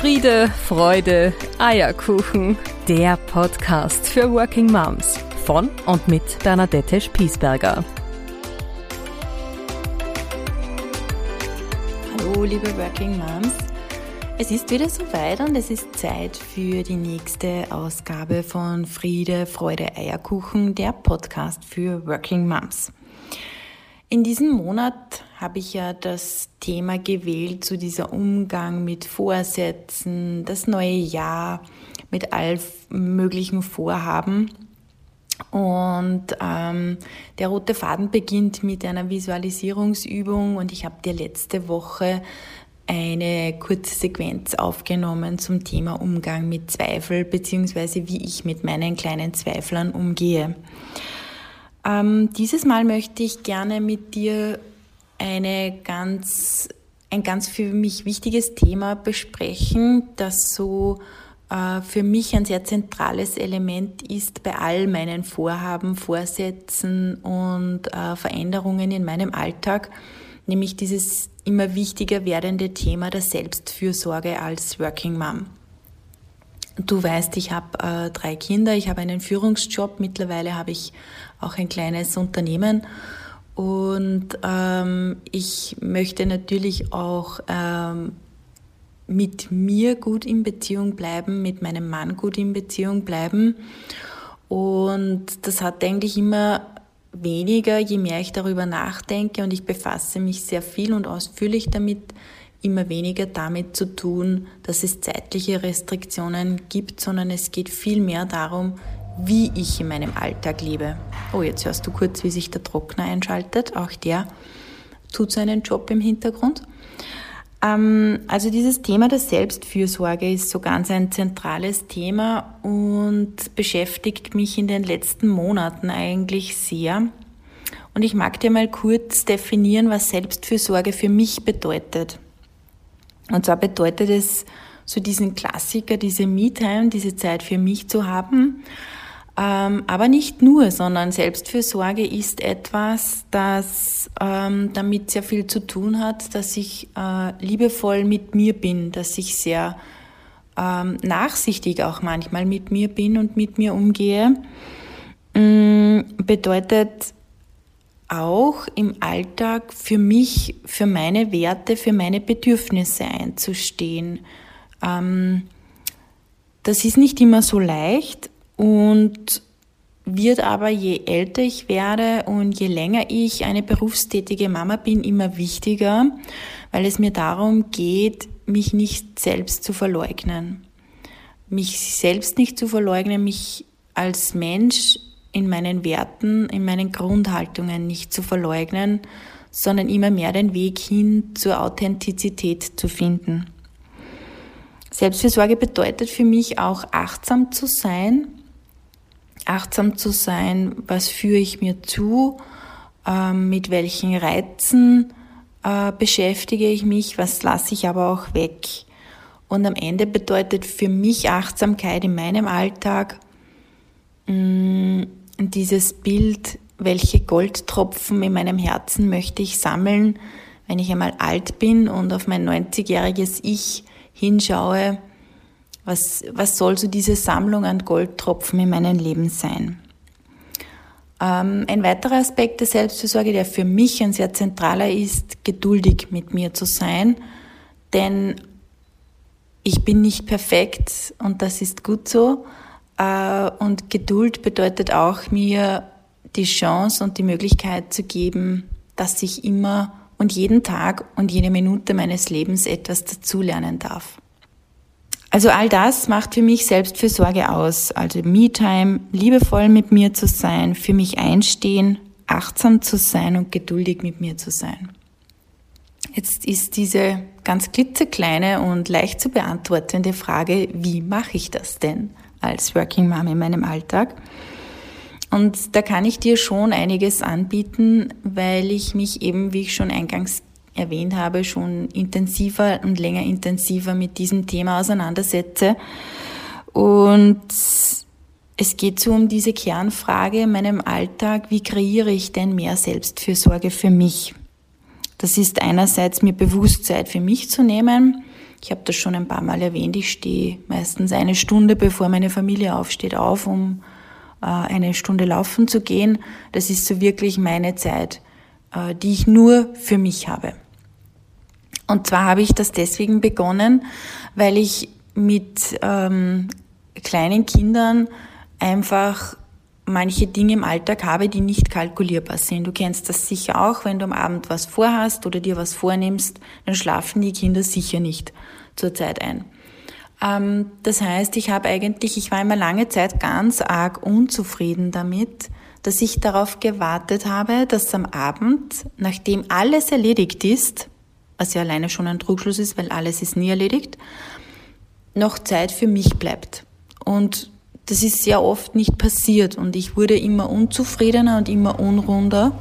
Friede, Freude, Eierkuchen. Der Podcast für Working Moms von und mit Bernadette Spiesberger. Hallo, liebe Working Moms. Es ist wieder soweit und es ist Zeit für die nächste Ausgabe von Friede, Freude, Eierkuchen, der Podcast für Working Moms. In diesem Monat habe ich ja das Thema gewählt zu dieser Umgang mit Vorsätzen, das neue Jahr, mit all möglichen Vorhaben. Und ähm, der rote Faden beginnt mit einer Visualisierungsübung und ich habe dir letzte Woche eine kurze Sequenz aufgenommen zum Thema Umgang mit Zweifel beziehungsweise wie ich mit meinen kleinen Zweiflern umgehe. Ähm, dieses Mal möchte ich gerne mit dir eine ganz, ein ganz für mich wichtiges Thema besprechen, das so äh, für mich ein sehr zentrales Element ist bei all meinen Vorhaben, Vorsätzen und äh, Veränderungen in meinem Alltag, nämlich dieses immer wichtiger werdende Thema der Selbstfürsorge als Working Mom. Du weißt, ich habe äh, drei Kinder, ich habe einen Führungsjob, mittlerweile habe ich auch ein kleines Unternehmen und ähm, ich möchte natürlich auch ähm, mit mir gut in Beziehung bleiben, mit meinem Mann gut in Beziehung bleiben. Und das hat eigentlich immer weniger, je mehr ich darüber nachdenke und ich befasse mich sehr viel und ausführlich damit, immer weniger damit zu tun, dass es zeitliche Restriktionen gibt, sondern es geht viel mehr darum, wie ich in meinem Alltag lebe. Oh, jetzt hörst du kurz, wie sich der Trockner einschaltet. Auch der tut seinen Job im Hintergrund. Ähm, also dieses Thema der Selbstfürsorge ist so ganz ein zentrales Thema und beschäftigt mich in den letzten Monaten eigentlich sehr. Und ich mag dir mal kurz definieren, was Selbstfürsorge für mich bedeutet. Und zwar bedeutet es, so diesen Klassiker, diese Me-Time, diese Zeit für mich zu haben aber nicht nur, sondern Selbstfürsorge ist etwas, das ähm, damit sehr viel zu tun hat, dass ich äh, liebevoll mit mir bin, dass ich sehr ähm, nachsichtig auch manchmal mit mir bin und mit mir umgehe. Ähm, bedeutet auch im Alltag für mich, für meine Werte, für meine Bedürfnisse einzustehen. Ähm, das ist nicht immer so leicht, und wird aber je älter ich werde und je länger ich eine berufstätige Mama bin, immer wichtiger, weil es mir darum geht, mich nicht selbst zu verleugnen. Mich selbst nicht zu verleugnen, mich als Mensch in meinen Werten, in meinen Grundhaltungen nicht zu verleugnen, sondern immer mehr den Weg hin zur Authentizität zu finden. Selbstfürsorge bedeutet für mich auch achtsam zu sein, achtsam zu sein, was führe ich mir zu, ähm, mit welchen Reizen äh, beschäftige ich mich, was lasse ich aber auch weg. Und am Ende bedeutet für mich Achtsamkeit in meinem Alltag mm, dieses Bild, welche Goldtropfen in meinem Herzen möchte ich sammeln, wenn ich einmal alt bin und auf mein 90-jähriges Ich hinschaue, was, was soll so diese Sammlung an Goldtropfen in meinem Leben sein? Ähm, ein weiterer Aspekt der Selbstfürsorge, der für mich ein sehr zentraler ist, geduldig mit mir zu sein, denn ich bin nicht perfekt und das ist gut so. Äh, und Geduld bedeutet auch mir die Chance und die Möglichkeit zu geben, dass ich immer und jeden Tag und jede Minute meines Lebens etwas dazulernen darf. Also all das macht für mich Selbstfürsorge aus. Also Me-Time, liebevoll mit mir zu sein, für mich einstehen, achtsam zu sein und geduldig mit mir zu sein. Jetzt ist diese ganz klitzekleine und leicht zu beantwortende Frage, wie mache ich das denn als Working Mom in meinem Alltag? Und da kann ich dir schon einiges anbieten, weil ich mich eben, wie ich schon eingangs erwähnt habe, schon intensiver und länger intensiver mit diesem Thema auseinandersetze. Und es geht so um diese Kernfrage in meinem Alltag, wie kreiere ich denn mehr Selbstfürsorge für mich? Das ist einerseits mir Bewusstsein für mich zu nehmen, Ich habe das schon ein paar Mal erwähnt. Ich stehe meistens eine Stunde, bevor meine Familie aufsteht, auf, um äh, eine Stunde laufen zu gehen. Das ist so wirklich meine Zeit, äh, die ich nur für mich habe. Und zwar habe ich das deswegen begonnen, weil ich mit ähm, kleinen Kindern einfach manche Dinge im Alltag habe, die nicht kalkulierbar sind. Du kennst das sicher auch, wenn du am Abend was vorhast oder dir was vornimmst, dann schlafen die Kinder sicher nicht zur Zeit ein. Ähm, das heißt, ich habe eigentlich, ich war immer lange Zeit ganz arg unzufrieden damit, dass ich darauf gewartet habe, dass am Abend, nachdem alles erledigt ist, was ja alleine schon ein Trugschluss ist, weil alles ist nie erledigt, noch Zeit für mich bleibt. Und das ist sehr oft nicht passiert und ich wurde immer unzufriedener und immer unrunder.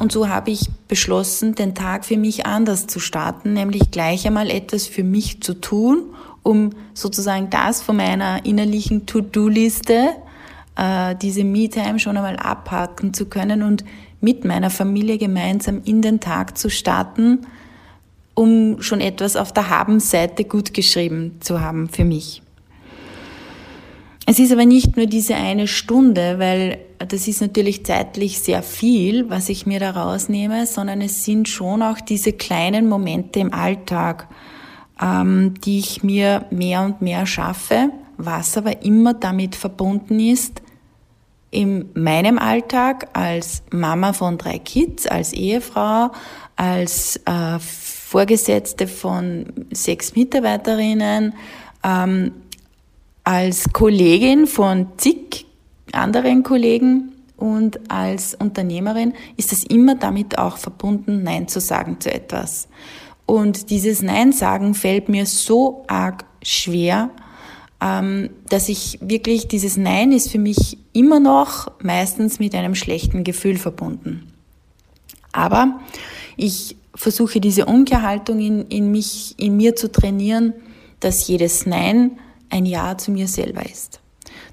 Und so habe ich beschlossen, den Tag für mich anders zu starten, nämlich gleich einmal etwas für mich zu tun, um sozusagen das von meiner innerlichen To-Do-Liste, äh, diese Me-Time schon einmal abhaken zu können und mit meiner Familie gemeinsam in den Tag zu starten, um schon etwas auf der Habenseite gut geschrieben zu haben für mich. Es ist aber nicht nur diese eine Stunde, weil das ist natürlich zeitlich sehr viel, was ich mir da rausnehme, sondern es sind schon auch diese kleinen Momente im Alltag, ähm, die ich mir mehr und mehr schaffe, was aber immer damit verbunden ist, in meinem Alltag als Mama von drei Kids, als Ehefrau, als äh, Vorgesetzte von sechs Mitarbeiterinnen, ähm, als Kollegin von zig anderen Kollegen und als Unternehmerin ist es immer damit auch verbunden, Nein zu sagen zu etwas. Und dieses Nein sagen fällt mir so arg schwer, ähm, dass ich wirklich, dieses Nein ist für mich immer noch meistens mit einem schlechten Gefühl verbunden. Aber ich versuche diese Umkehrhaltung in, in mich, in mir zu trainieren, dass jedes Nein ein Ja zu mir selber ist.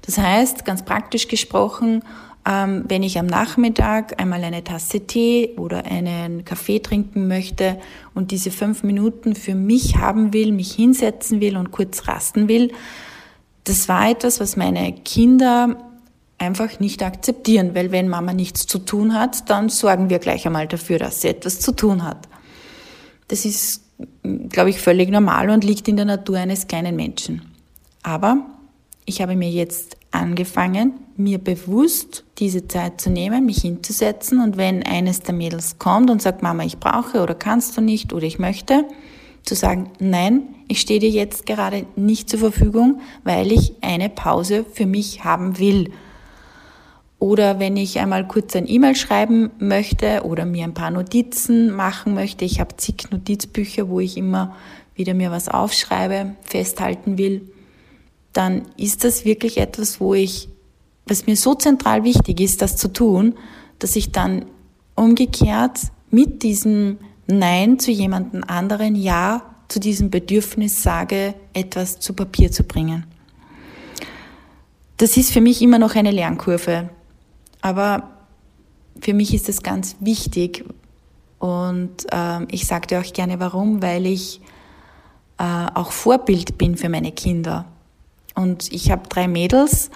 Das heißt, ganz praktisch gesprochen, ähm, wenn ich am Nachmittag einmal eine Tasse Tee oder einen Kaffee trinken möchte und diese fünf Minuten für mich haben will, mich hinsetzen will und kurz rasten will, das war etwas, was meine Kinder einfach nicht akzeptieren, weil wenn Mama nichts zu tun hat, dann sorgen wir gleich einmal dafür, dass sie etwas zu tun hat. Das ist, glaube ich, völlig normal und liegt in der Natur eines kleinen Menschen. Aber ich habe mir jetzt angefangen, mir bewusst diese Zeit zu nehmen, mich hinzusetzen und wenn eines der Mädels kommt und sagt, Mama, ich brauche oder kannst du nicht oder ich möchte, zu sagen, nein, ich stehe dir jetzt gerade nicht zur Verfügung, weil ich eine Pause für mich haben will. Oder wenn ich einmal kurz ein E-Mail schreiben möchte oder mir ein paar Notizen machen möchte, ich habe zig Notizbücher, wo ich immer wieder mir was aufschreibe, festhalten will, dann ist das wirklich etwas, wo ich, was mir so zentral wichtig ist, das zu tun, dass ich dann umgekehrt mit diesem Nein zu jemandem anderen Ja zu diesem Bedürfnis sage, etwas zu Papier zu bringen. Das ist für mich immer noch eine Lernkurve. Aber für mich ist es ganz wichtig und äh, ich sage dir auch gerne warum, weil ich äh, auch Vorbild bin für meine Kinder. Und ich habe drei Mädels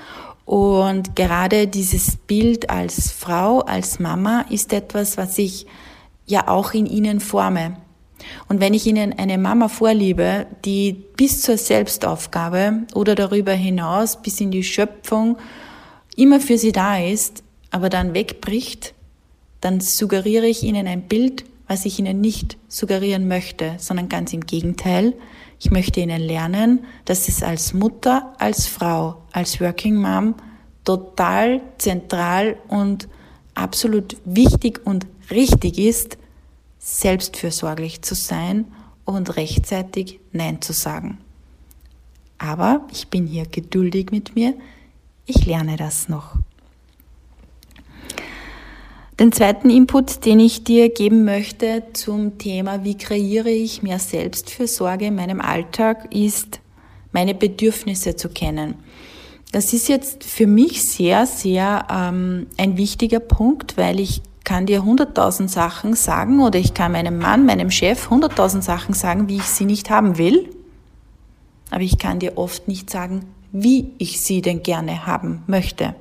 und gerade dieses Bild als Frau, als Mama ist etwas, was ich ja auch in ihnen forme. Und wenn ich ihnen eine Mama vorliebe, die bis zur Selbstaufgabe oder darüber hinaus bis in die Schöpfung immer für sie da ist, aber dann wegbricht, dann suggeriere ich ihnen ein Bild, was ich ihnen nicht suggerieren möchte, sondern ganz im Gegenteil. Ich möchte ihnen lernen, dass es als Mutter, als Frau, als Working Mom total zentral und absolut wichtig und richtig ist, selbstfürsorglich zu sein und rechtzeitig Nein zu sagen. Aber ich bin hier geduldig mit mir, ich lerne das noch. Den zweiten Input, den ich dir geben möchte zum Thema, wie kreiere ich mehr Selbstfürsorge in meinem Alltag, ist, meine Bedürfnisse zu kennen. Das ist jetzt für mich sehr, sehr ähm, ein wichtiger Punkt, weil ich kann dir hunderttausend Sachen sagen oder ich kann meinem Mann, meinem Chef hunderttausend Sachen sagen, wie ich sie nicht haben will. aber ich kann dir oft nicht sagen, wie ich sie denn gerne haben möchte.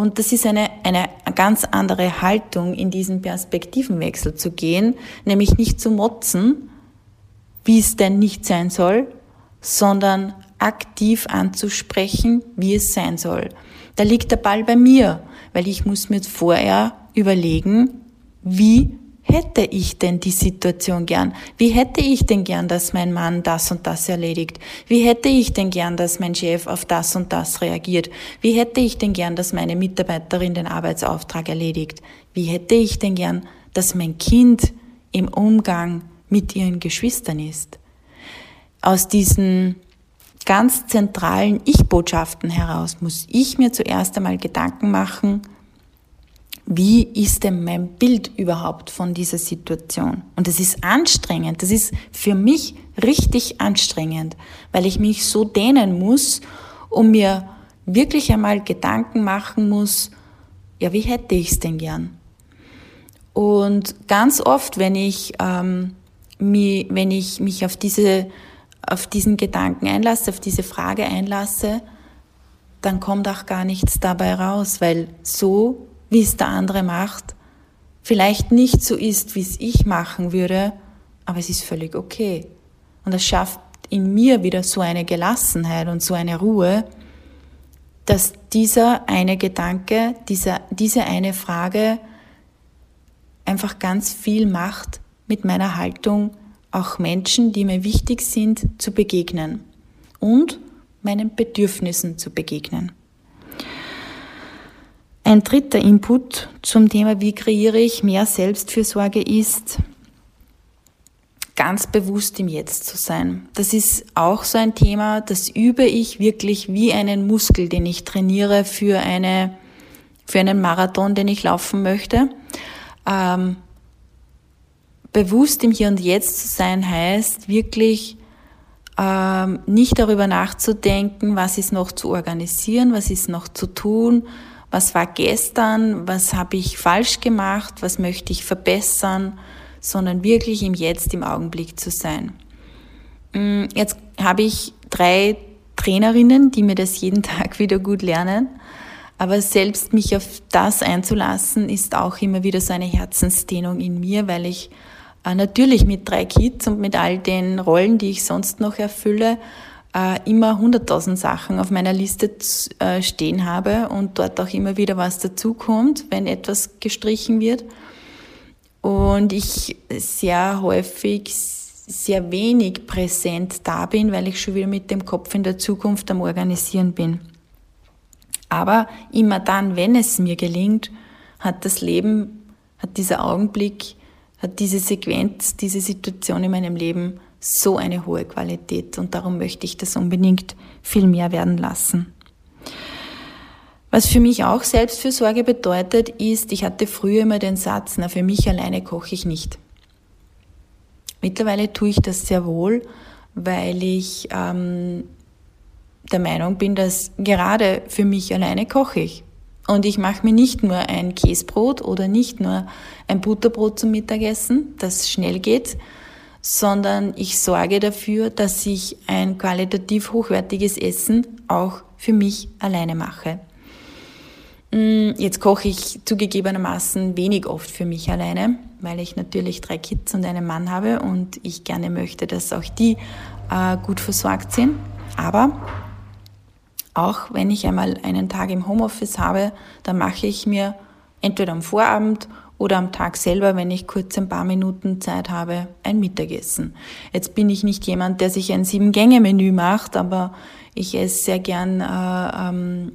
Und das ist eine, eine ganz andere Haltung, in diesen Perspektivenwechsel zu gehen, nämlich nicht zu motzen, wie es denn nicht sein soll, sondern aktiv anzusprechen, wie es sein soll. Da liegt der Ball bei mir, weil ich muss mir vorher überlegen, wie hätte ich denn die Situation gern? Wie hätte ich denn gern, dass mein Mann das und das erledigt? Wie hätte ich denn gern, dass mein Chef auf das und das reagiert? Wie hätte ich denn gern, dass meine Mitarbeiterin den Arbeitsauftrag erledigt? Wie hätte ich denn gern, dass mein Kind im Umgang mit ihren Geschwistern ist? Aus diesen ganz zentralen Ich-Botschaften heraus muss ich mir zuerst einmal Gedanken machen, wie ist denn mein Bild überhaupt von dieser Situation? Und das ist anstrengend. Das ist für mich richtig anstrengend, weil ich mich so dehnen muss und mir wirklich einmal Gedanken machen muss, ja, wie hätte ich es denn gern? Und ganz oft, wenn ich, ähm, mich, wenn ich mich auf, diese, auf diesen Gedanken einlasse, auf diese Frage einlasse, dann kommt auch gar nichts dabei raus, weil so wie es der andere macht, vielleicht nicht so ist, wie es ich machen würde, aber es ist völlig okay. Und das schafft in mir wieder so eine Gelassenheit und so eine Ruhe, dass dieser eine Gedanke, dieser, diese eine Frage einfach ganz viel macht mit meiner Haltung, auch Menschen, die mir wichtig sind, zu begegnen und meinen Bedürfnissen zu begegnen. Ein dritter Input zum Thema, wie kreiere ich mehr Selbstfürsorge ist, ganz bewusst im Jetzt zu sein. Das ist auch so ein Thema, das übe ich wirklich wie einen Muskel, den ich trainiere für eine, für einen Marathon, den ich laufen möchte. Ähm, bewusst im Hier und Jetzt zu sein heißt wirklich ähm, nicht darüber nachzudenken, was ist noch zu organisieren, was ist noch zu tun, was war gestern, was habe ich falsch gemacht, was möchte ich verbessern, sondern wirklich im Jetzt, im Augenblick zu sein. Mm, jetzt habe ich drei Trainerinnen, die mir das jeden Tag wieder gut lernen. Aber selbst mich auf das einzulassen, ist auch immer wieder so eine Herzensdehnung in mir, weil ich äh, natürlich mit drei Kids und mit all den Rollen, die ich sonst noch erfülle, äh, immer hunderttausend Sachen auf meiner Liste äh, stehen habe und dort auch immer wieder was dazukommt, wenn etwas gestrichen wird. Und ich sehr häufig sehr wenig präsent da bin, weil ich schon wieder mit dem Kopf in der Zukunft am Organisieren bin. Aber immer dann, wenn es mir gelingt, hat das Leben, hat dieser Augenblick, hat diese Sequenz, diese Situation in meinem Leben so eine hohe Qualität und darum möchte ich das unbedingt viel mehr werden lassen. Was für mich auch Selbstfürsorge bedeutet, ist, ich hatte früher immer den Satz, na für mich alleine koche ich nicht. Mittlerweile tue ich das sehr wohl, weil ich ähm, der Meinung bin, dass gerade für mich alleine koche ich. Und ich mache mir nicht nur ein Käsebrot oder nicht nur ein Butterbrot zum Mittagessen, das schnell geht, sondern ich sorge dafür, dass ich ein qualitativ hochwertiges Essen auch für mich alleine mache. Mm, jetzt koche ich zugegebenermaßen wenig oft für mich alleine, weil ich natürlich drei Kids und einen Mann habe und ich gerne möchte, dass auch die äh, gut versorgt sind. Aber auch wenn ich einmal einen Tag im Homeoffice habe, dann mache ich mir entweder am Vorabend oder am Tag selber, wenn ich kurz ein paar Minuten Zeit habe, ein Mittagessen. Jetzt bin ich nicht jemand, der sich ein Sieben-Gänge-Menü macht, aber ich esse sehr gern äh, ähm,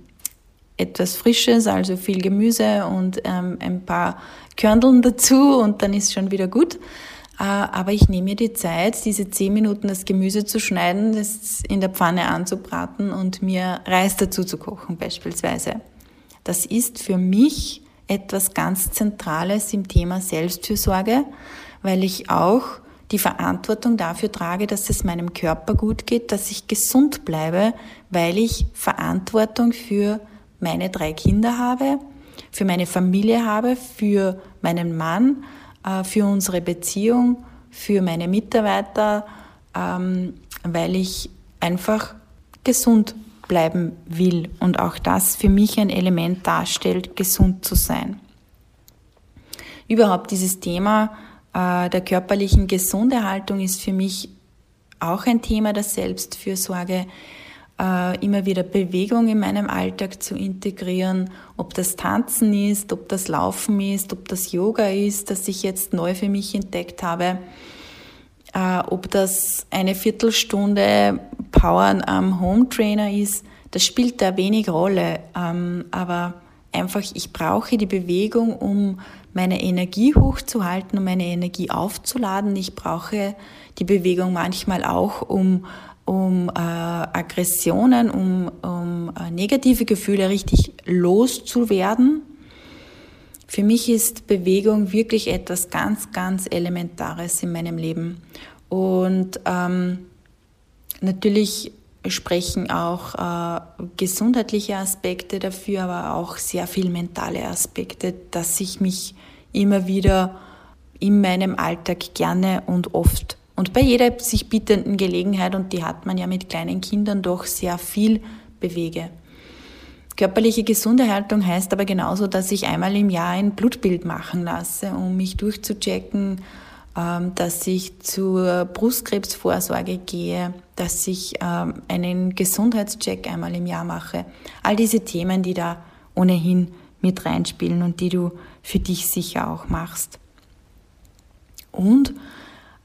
etwas Frisches, also viel Gemüse und ähm, ein paar Körndeln dazu und dann ist schon wieder gut. Äh, aber ich nehme mir die Zeit, diese zehn Minuten das Gemüse zu schneiden, das in der Pfanne anzubraten und mir Reis dazu zu kochen beispielsweise. Das ist für mich etwas ganz Zentrales im Thema Selbstfürsorge, weil ich auch die Verantwortung dafür trage, dass es meinem Körper gut geht, dass ich gesund bleibe, weil ich Verantwortung für meine drei Kinder habe, für meine Familie habe, für meinen Mann, äh, für unsere Beziehung, für meine Mitarbeiter, ähm, weil ich einfach gesund bleiben will und auch das für mich ein Element darstellt, gesund zu sein. Überhaupt dieses Thema äh, der körperlichen Gesunderhaltung ist für mich auch ein Thema der Selbstfürsorge, äh, immer wieder Bewegung in meinem Alltag zu integrieren, ob das Tanzen ist, ob das Laufen ist, ob das Yoga ist, das ich jetzt neu für mich entdeckt habe, äh, ob das eine Viertelstunde Powern am Home Trainer ist, das spielt da wenig Rolle, ähm, aber einfach, ich brauche die Bewegung, um meine Energie hochzuhalten, um meine Energie aufzuladen. Ich brauche die Bewegung manchmal auch, um, um äh, Aggressionen, um, um äh, negative Gefühle richtig loszuwerden. Für mich ist Bewegung wirklich etwas ganz, ganz Elementares in meinem Leben. Und ähm, natürlich sprechen auch äh, gesundheitliche Aspekte dafür, aber auch sehr viel mentale Aspekte, dass ich mich immer wieder in meinem Alltag gerne und oft und bei jeder sich bietenden Gelegenheit, und die hat man ja mit kleinen Kindern doch sehr viel bewege. Körperliche Gesunderhaltung heißt aber genauso, dass ich einmal im Jahr ein Blutbild machen lasse, um mich durchzuchecken, dass ich zur Brustkrebsvorsorge gehe, dass ich ähm, einen Gesundheitscheck einmal im Jahr mache. All diese Themen, die da ohnehin mit reinspielen und die du für dich sicher auch machst. Und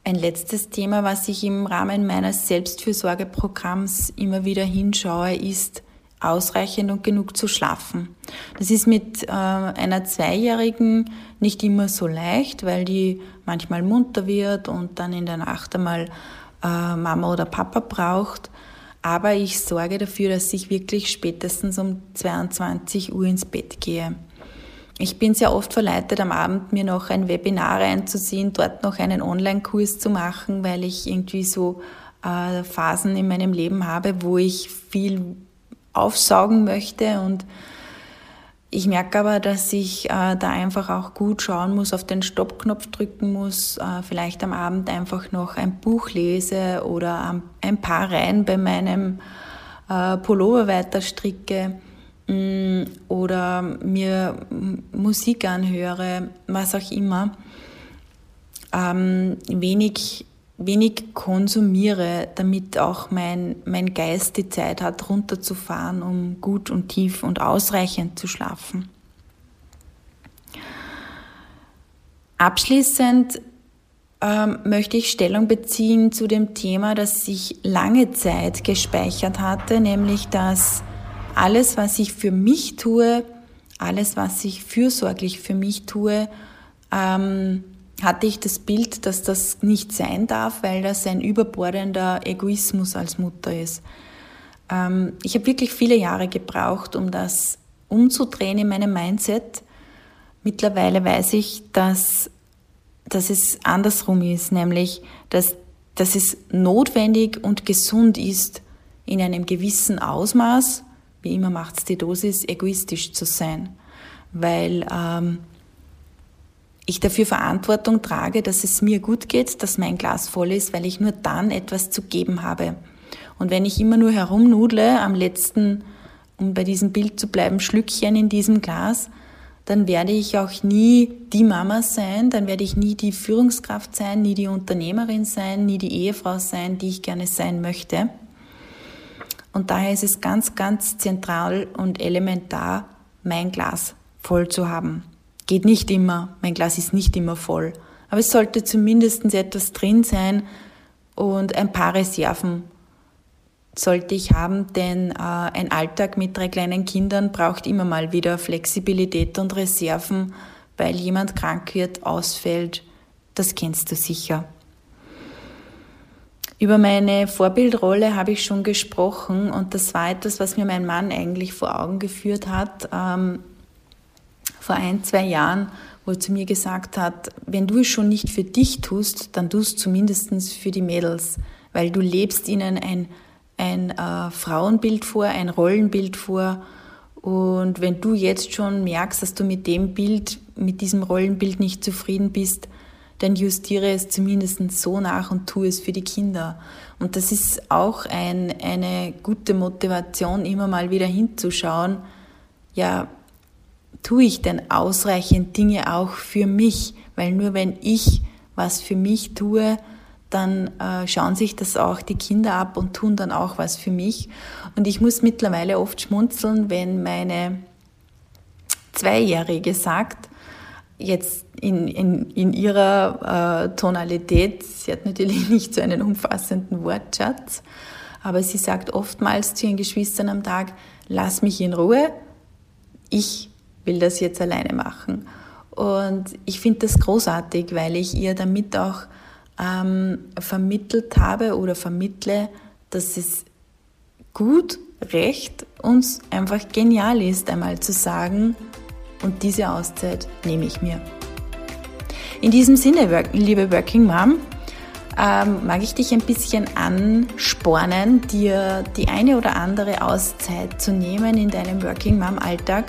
ein letztes Thema, was ich im Rahmen meines Selbstfürsorgeprogramms immer wieder hinschaue, ist ausreichend und genug zu schlafen. Das ist mit äh, einer Zweijährigen nicht immer so leicht, weil die manchmal munter wird und dann in der Nacht einmal äh, Mama oder Papa braucht. Aber ich sorge dafür, dass ich wirklich spätestens um 22 Uhr ins Bett gehe. Ich bin sehr oft verleitet, am Abend mir noch ein Webinar reinzuziehen, dort noch einen Online-Kurs zu machen, weil ich irgendwie so äh, Phasen in meinem Leben habe, wo ich viel aufsaugen möchte und ich merke aber, dass ich äh, da einfach auch gut schauen muss, auf den Stoppknopf drücken muss, äh, vielleicht am Abend einfach noch ein Buch lese oder ein paar Reihen bei meinem äh, Pullover weiter stricke mh, mm, oder mir Musik anhöre, was auch immer. Ähm, wenig wenig konsumiere, damit auch mein, mein Geist die Zeit hat, runterzufahren, um gut und tief und ausreichend zu schlafen. Abschließend ähm, möchte ich Stellung beziehen zu dem Thema, das sich lange Zeit gespeichert hatte, nämlich dass alles, was ich für mich tue, alles, was ich fürsorglich für mich tue, ähm, hatte ich das Bild, dass das nicht sein darf, weil das ein überbordender Egoismus als Mutter ist. Ähm, ich habe wirklich viele Jahre gebraucht, um das umzudrehen in meinem Mindset. Mittlerweile weiß ich, dass, dass es andersrum ist, nämlich dass, dass es notwendig und gesund ist, in einem gewissen Ausmaß, wie immer macht es die Dosis, egoistisch zu sein. Weil ähm, ich dafür Verantwortung trage, dass es mir gut geht, dass mein Glas voll ist, weil ich nur dann etwas zu geben habe. Und wenn ich immer nur herumnudle am letzten, um bei diesem Bild zu bleiben, Schlückchen in diesem Glas, dann werde ich auch nie die Mama sein, dann werde ich nie die Führungskraft sein, nie die Unternehmerin sein, nie die Ehefrau sein, die ich gerne sein möchte. Und daher ist es ganz, ganz zentral und elementar, mein Glas voll zu haben. Geht nicht immer, mein Glas ist nicht immer voll. Aber es sollte zumindest etwas drin sein und ein paar Reserven sollte ich haben, denn äh, ein Alltag mit drei kleinen Kindern braucht immer mal wieder Flexibilität und Reserven, weil jemand krank wird, ausfällt. Das kennst du sicher. Über meine Vorbildrolle habe ich schon gesprochen und das war etwas, was mir mein Mann eigentlich vor Augen geführt hat. Ähm, vor ein, zwei Jahren, wo er zu mir gesagt hat, wenn du es schon nicht für dich tust, dann tust du zumindest für die Mädels, weil du lebst ihnen ein, ein äh, Frauenbild vor, ein Rollenbild vor. Und wenn du jetzt schon merkst, dass du mit dem Bild, mit diesem Rollenbild nicht zufrieden bist, dann justiere es zumindest so nach und tue es für die Kinder. Und das ist auch ein, eine gute Motivation, immer mal wieder hinzuschauen, ja, tue ich denn ausreichend Dinge auch für mich? Weil nur wenn ich was für mich tue, dann äh, schauen sich das auch die Kinder ab und tun dann auch was für mich. Und ich muss mittlerweile oft schmunzeln, wenn meine Zweijährige sagt, jetzt in, in, in ihrer äh, Tonalität, sie hat natürlich nicht so einen umfassenden Wortschatz, aber sie sagt oftmals zu ihren Geschwistern am Tag, lass mich in Ruhe, ich will das jetzt alleine machen. Und ich finde das großartig, weil ich ihr damit auch ähm, vermittelt habe oder vermittle, dass es gut, recht und einfach genial ist, einmal zu sagen, und diese Auszeit nehme ich mir. In diesem Sinne, liebe Working Mom, ähm, mag ich dich ein bisschen anspornen, dir die eine oder andere Auszeit zu nehmen in deinem Working Mom Alltag.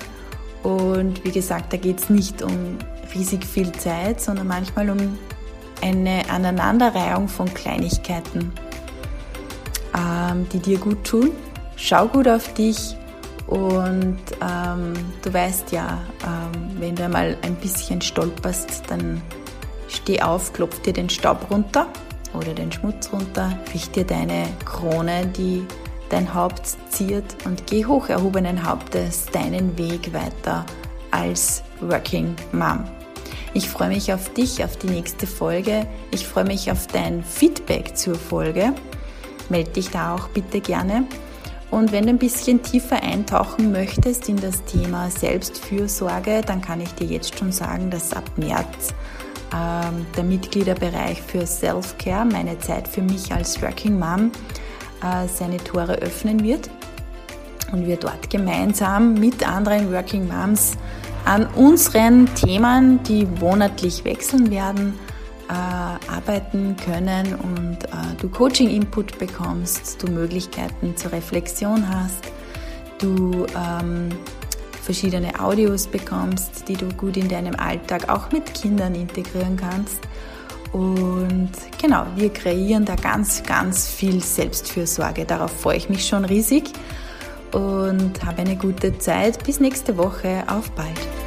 Und wie gesagt, da geht es nicht um riesig viel Zeit, sondern manchmal um eine Aneinanderreihung von Kleinigkeiten, ähm, die dir gut tun. Schau gut auf dich und ähm, du weißt ja, ähm, wenn du einmal ein bisschen stolperst, dann steh auf, klopf dir den Staub runter oder den Schmutz runter, richte dir deine Krone, die dein Haupt ziert und geh hoch erhobenen Hauptes deinen Weg weiter als Working Mom. Ich freue mich auf dich, auf die nächste Folge. Ich freue mich auf dein Feedback zur Folge. Meld dich da auch bitte gerne. Und wenn du ein bisschen tiefer eintauchen möchtest in das Thema Selbstfürsorge, dann kann ich dir jetzt schon sagen, dass ab März ähm, der Mitgliederbereich für Self-Care, meine Zeit für mich als Working Mom, seine Tore öffnen wird und wir dort gemeinsam mit anderen Working Moms an unseren Themen, die monatlich wechseln werden, äh, arbeiten können und äh, du Coaching-Input bekommst, du Möglichkeiten zur Reflexion hast, du ähm, verschiedene Audios bekommst, die du gut in deinem Alltag auch mit Kindern integrieren kannst. Und genau, wir kreieren da ganz, ganz viel Selbstfürsorge. Darauf freue ich mich schon riesig und habe eine gute Zeit. Bis nächste Woche. Auf bald.